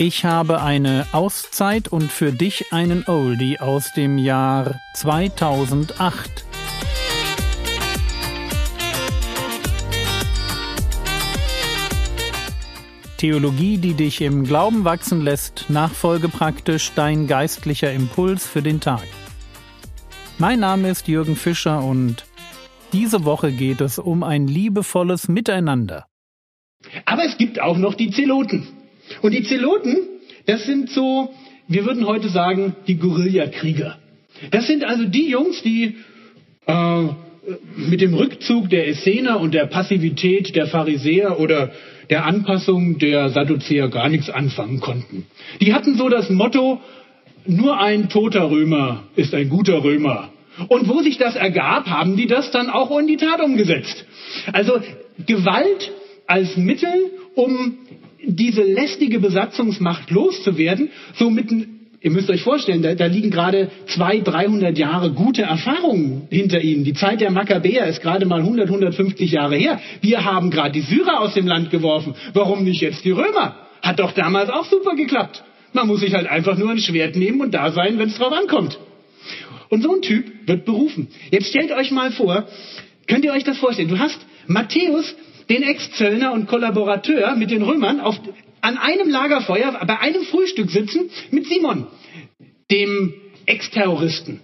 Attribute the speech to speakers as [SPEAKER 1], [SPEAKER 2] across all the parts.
[SPEAKER 1] Ich habe eine Auszeit und für dich einen Oldie aus dem Jahr 2008. Theologie, die dich im Glauben wachsen lässt, nachfolge praktisch dein geistlicher Impuls für den Tag. Mein Name ist Jürgen Fischer und diese Woche geht es um ein liebevolles Miteinander.
[SPEAKER 2] Aber es gibt auch noch die Zeloten. Und die Zeloten, das sind so, wir würden heute sagen, die Guerillakrieger. Das sind also die Jungs, die äh, mit dem Rückzug der Essener und der Passivität der Pharisäer oder der Anpassung der Sadduzäer gar nichts anfangen konnten. Die hatten so das Motto, nur ein toter Römer ist ein guter Römer. Und wo sich das ergab, haben die das dann auch in die Tat umgesetzt. Also Gewalt als Mittel, um diese lästige Besatzungsmacht loszuwerden, so mitten Ihr müsst euch vorstellen, da, da liegen gerade 200, 300 Jahre gute Erfahrungen hinter ihnen. Die Zeit der Makkabäer ist gerade mal 100, 150 Jahre her. Wir haben gerade die Syrer aus dem Land geworfen. Warum nicht jetzt die Römer? Hat doch damals auch super geklappt. Man muss sich halt einfach nur ein Schwert nehmen und da sein, wenn es drauf ankommt. Und so ein Typ wird berufen. Jetzt stellt euch mal vor, könnt ihr euch das vorstellen? Du hast Matthäus, den Ex-Zöllner und Kollaborateur mit den Römern auf, an einem Lagerfeuer bei einem Frühstück sitzen mit Simon, dem Ex-Terroristen.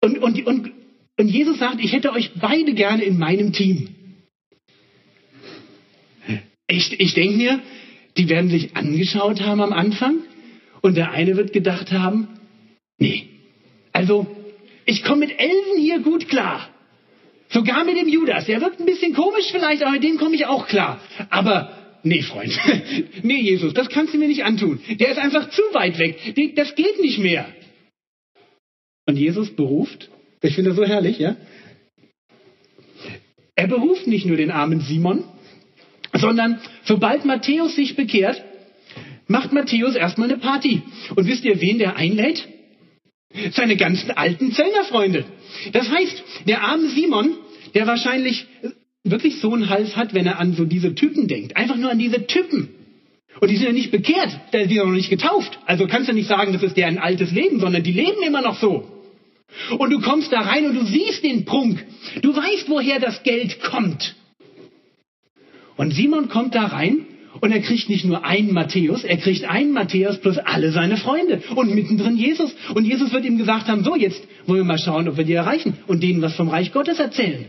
[SPEAKER 2] Und, und, und, und Jesus sagt, ich hätte euch beide gerne in meinem Team. Ich, ich denke mir, die werden sich angeschaut haben am Anfang und der eine wird gedacht haben, nee, also ich komme mit Elfen hier gut klar. Sogar mit dem Judas. Der wirkt ein bisschen komisch vielleicht, aber mit dem komme ich auch klar. Aber nee, Freund. nee, Jesus, das kannst du mir nicht antun. Der ist einfach zu weit weg. Das geht nicht mehr. Und Jesus beruft, ich finde das so herrlich, ja? Er beruft nicht nur den armen Simon, sondern sobald Matthäus sich bekehrt, macht Matthäus erstmal eine Party. Und wisst ihr, wen der einlädt? Seine ganzen alten Zellnerfreunde. Das heißt, der arme Simon, der wahrscheinlich wirklich so einen Hals hat, wenn er an so diese Typen denkt. Einfach nur an diese Typen. Und die sind ja nicht bekehrt, der ist ja noch nicht getauft. Also kannst du nicht sagen, das ist der ein altes Leben, sondern die leben immer noch so. Und du kommst da rein und du siehst den Prunk. Du weißt, woher das Geld kommt. Und Simon kommt da rein und er kriegt nicht nur einen Matthäus, er kriegt einen Matthäus plus alle seine Freunde und mittendrin Jesus. Und Jesus wird ihm gesagt haben, so jetzt wollen wir mal schauen, ob wir die erreichen und denen was vom Reich Gottes erzählen.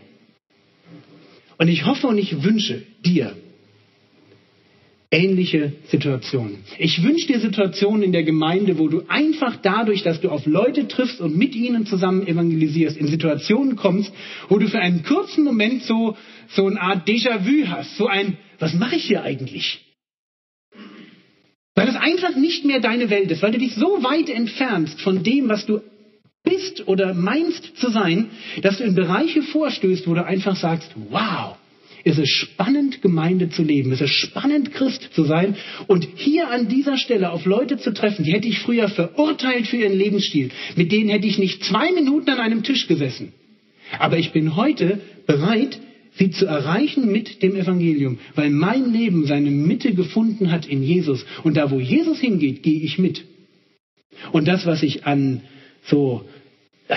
[SPEAKER 2] Und ich hoffe und ich wünsche dir ähnliche Situationen. Ich wünsche dir Situationen in der Gemeinde, wo du einfach dadurch, dass du auf Leute triffst und mit ihnen zusammen evangelisierst, in Situationen kommst, wo du für einen kurzen Moment so, so eine Art Déjà-vu hast, so ein, was mache ich hier eigentlich? Weil es einfach nicht mehr deine Welt ist, weil du dich so weit entfernst von dem, was du bist oder meinst zu sein, dass du in Bereiche vorstößt, wo du einfach sagst, wow, ist es spannend, Gemeinde zu leben. Es ist spannend, Christ zu sein. Und hier an dieser Stelle auf Leute zu treffen, die hätte ich früher verurteilt für ihren Lebensstil. Mit denen hätte ich nicht zwei Minuten an einem Tisch gesessen. Aber ich bin heute bereit, sie zu erreichen mit dem Evangelium, weil mein Leben seine Mitte gefunden hat in Jesus. Und da, wo Jesus hingeht, gehe ich mit. Und das, was ich an so äh,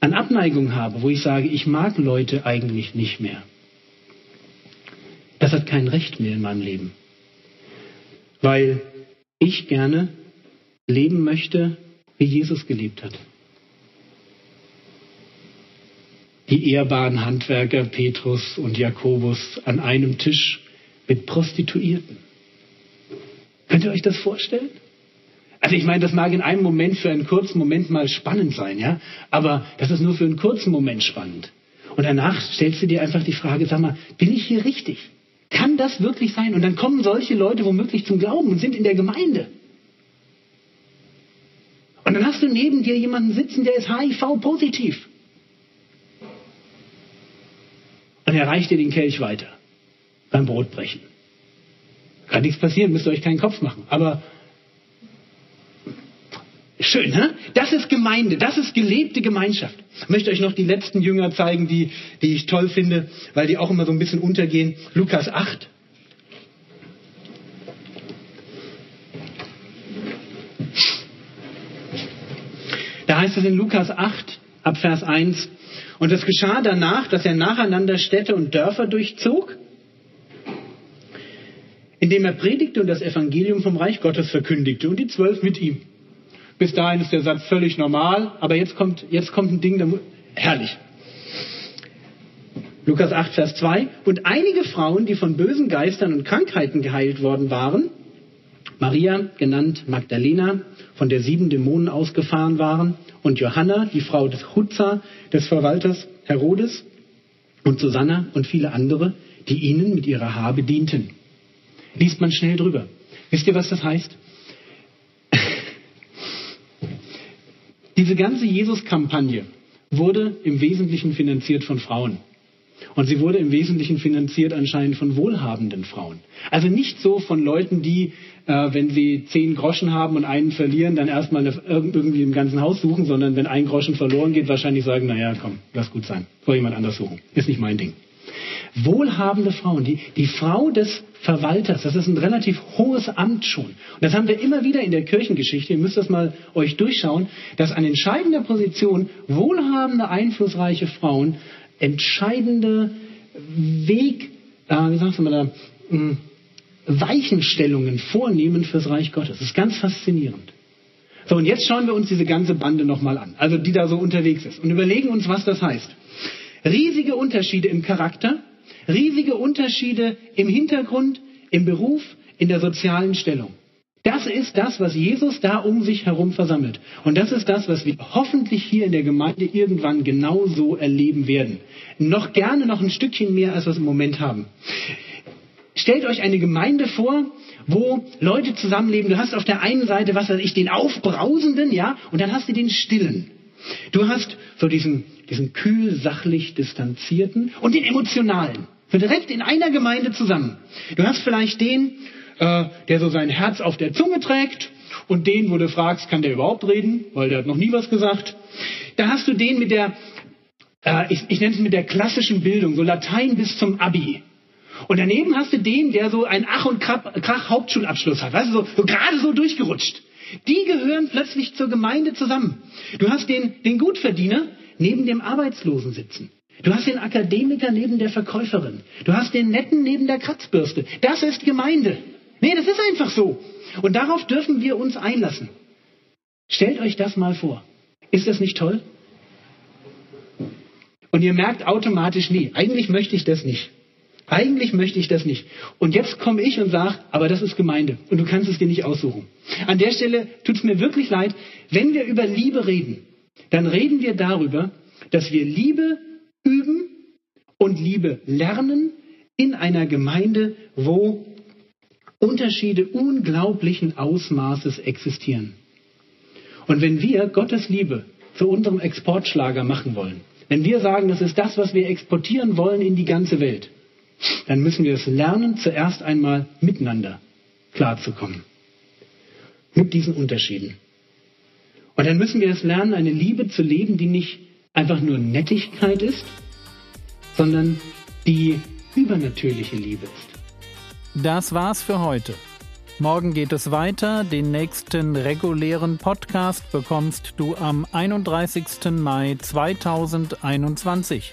[SPEAKER 2] an Abneigung habe, wo ich sage, ich mag Leute eigentlich nicht mehr. Das hat kein Recht mehr in meinem Leben. Weil ich gerne leben möchte, wie Jesus gelebt hat. Die ehrbaren Handwerker Petrus und Jakobus an einem Tisch mit Prostituierten. Könnt ihr euch das vorstellen? Also ich meine, das mag in einem Moment für einen kurzen Moment mal spannend sein, ja, aber das ist nur für einen kurzen Moment spannend. Und danach stellst du dir einfach die Frage, sag mal, bin ich hier richtig? Kann das wirklich sein? Und dann kommen solche Leute womöglich zum Glauben und sind in der Gemeinde. Und dann hast du neben dir jemanden sitzen, der ist HIV-positiv. Und er reicht dir den Kelch weiter beim Brotbrechen. Kann nichts passieren, müsst ihr euch keinen Kopf machen. Aber Schön, hä? Das ist Gemeinde, das ist gelebte Gemeinschaft. Ich möchte euch noch die letzten Jünger zeigen, die, die ich toll finde, weil die auch immer so ein bisschen untergehen. Lukas 8. Da heißt es in Lukas 8, ab Vers 1, und es geschah danach, dass er nacheinander Städte und Dörfer durchzog, indem er predigte und das Evangelium vom Reich Gottes verkündigte und die Zwölf mit ihm. Bis dahin ist der Satz völlig normal, aber jetzt kommt, jetzt kommt ein Ding, herrlich. Lukas 8, Vers 2. Und einige Frauen, die von bösen Geistern und Krankheiten geheilt worden waren, Maria, genannt Magdalena, von der sieben Dämonen ausgefahren waren, und Johanna, die Frau des Hutza, des Verwalters Herodes, und Susanna und viele andere, die ihnen mit ihrer Habe dienten. Liest man schnell drüber. Wisst ihr, was das heißt? Diese ganze Jesus-Kampagne wurde im Wesentlichen finanziert von Frauen. Und sie wurde im Wesentlichen finanziert anscheinend von wohlhabenden Frauen. Also nicht so von Leuten, die, äh, wenn sie zehn Groschen haben und einen verlieren, dann erstmal irgendwie im ganzen Haus suchen, sondern wenn ein Groschen verloren geht, wahrscheinlich sagen, naja, komm, lass gut sein, soll jemand anders suchen. Ist nicht mein Ding. Wohlhabende Frauen, die, die Frau des Verwalters, das ist ein relativ hohes Amt schon. Und das haben wir immer wieder in der Kirchengeschichte, ihr müsst das mal euch durchschauen, dass an entscheidender Position wohlhabende, einflussreiche Frauen entscheidende Weg, äh, wie sagst du mal da, mh, Weichenstellungen vornehmen fürs Reich Gottes. Das ist ganz faszinierend. So, und jetzt schauen wir uns diese ganze Bande nochmal an, also die da so unterwegs ist, und überlegen uns, was das heißt. Riesige Unterschiede im Charakter, riesige Unterschiede im Hintergrund, im Beruf, in der sozialen Stellung. Das ist das, was Jesus da um sich herum versammelt. Und das ist das, was wir hoffentlich hier in der Gemeinde irgendwann genauso erleben werden. Noch gerne noch ein Stückchen mehr, als wir es im Moment haben. Stellt euch eine Gemeinde vor, wo Leute zusammenleben. Du hast auf der einen Seite, was weiß ich, den Aufbrausenden, ja, und dann hast du den Stillen. Du hast so diesen, diesen kühl, sachlich distanzierten und den emotionalen. So direkt in einer Gemeinde zusammen. Du hast vielleicht den, äh, der so sein Herz auf der Zunge trägt und den, wo du fragst, kann der überhaupt reden, weil der hat noch nie was gesagt. Da hast du den mit der, äh, ich, ich nenne es mit der klassischen Bildung, so Latein bis zum Abi. Und daneben hast du den, der so einen Ach und Krach Hauptschulabschluss hat, weißt du, so, so gerade so durchgerutscht. Die gehören plötzlich zur Gemeinde zusammen. Du hast den, den Gutverdiener neben dem Arbeitslosen sitzen. Du hast den Akademiker neben der Verkäuferin. Du hast den Netten neben der Kratzbürste. Das ist Gemeinde. Nee, das ist einfach so. Und darauf dürfen wir uns einlassen. Stellt euch das mal vor. Ist das nicht toll? Und ihr merkt automatisch, nee, eigentlich möchte ich das nicht. Eigentlich möchte ich das nicht. Und jetzt komme ich und sage, aber das ist Gemeinde und du kannst es dir nicht aussuchen. An der Stelle tut es mir wirklich leid, wenn wir über Liebe reden, dann reden wir darüber, dass wir Liebe üben und Liebe lernen in einer Gemeinde, wo Unterschiede unglaublichen Ausmaßes existieren. Und wenn wir Gottes Liebe zu unserem Exportschlager machen wollen, wenn wir sagen, das ist das, was wir exportieren wollen in die ganze Welt, dann müssen wir es lernen, zuerst einmal miteinander klarzukommen. Mit diesen Unterschieden. Und dann müssen wir es lernen, eine Liebe zu leben, die nicht einfach nur Nettigkeit ist, sondern die übernatürliche Liebe ist.
[SPEAKER 1] Das war's für heute. Morgen geht es weiter. Den nächsten regulären Podcast bekommst du am 31. Mai 2021.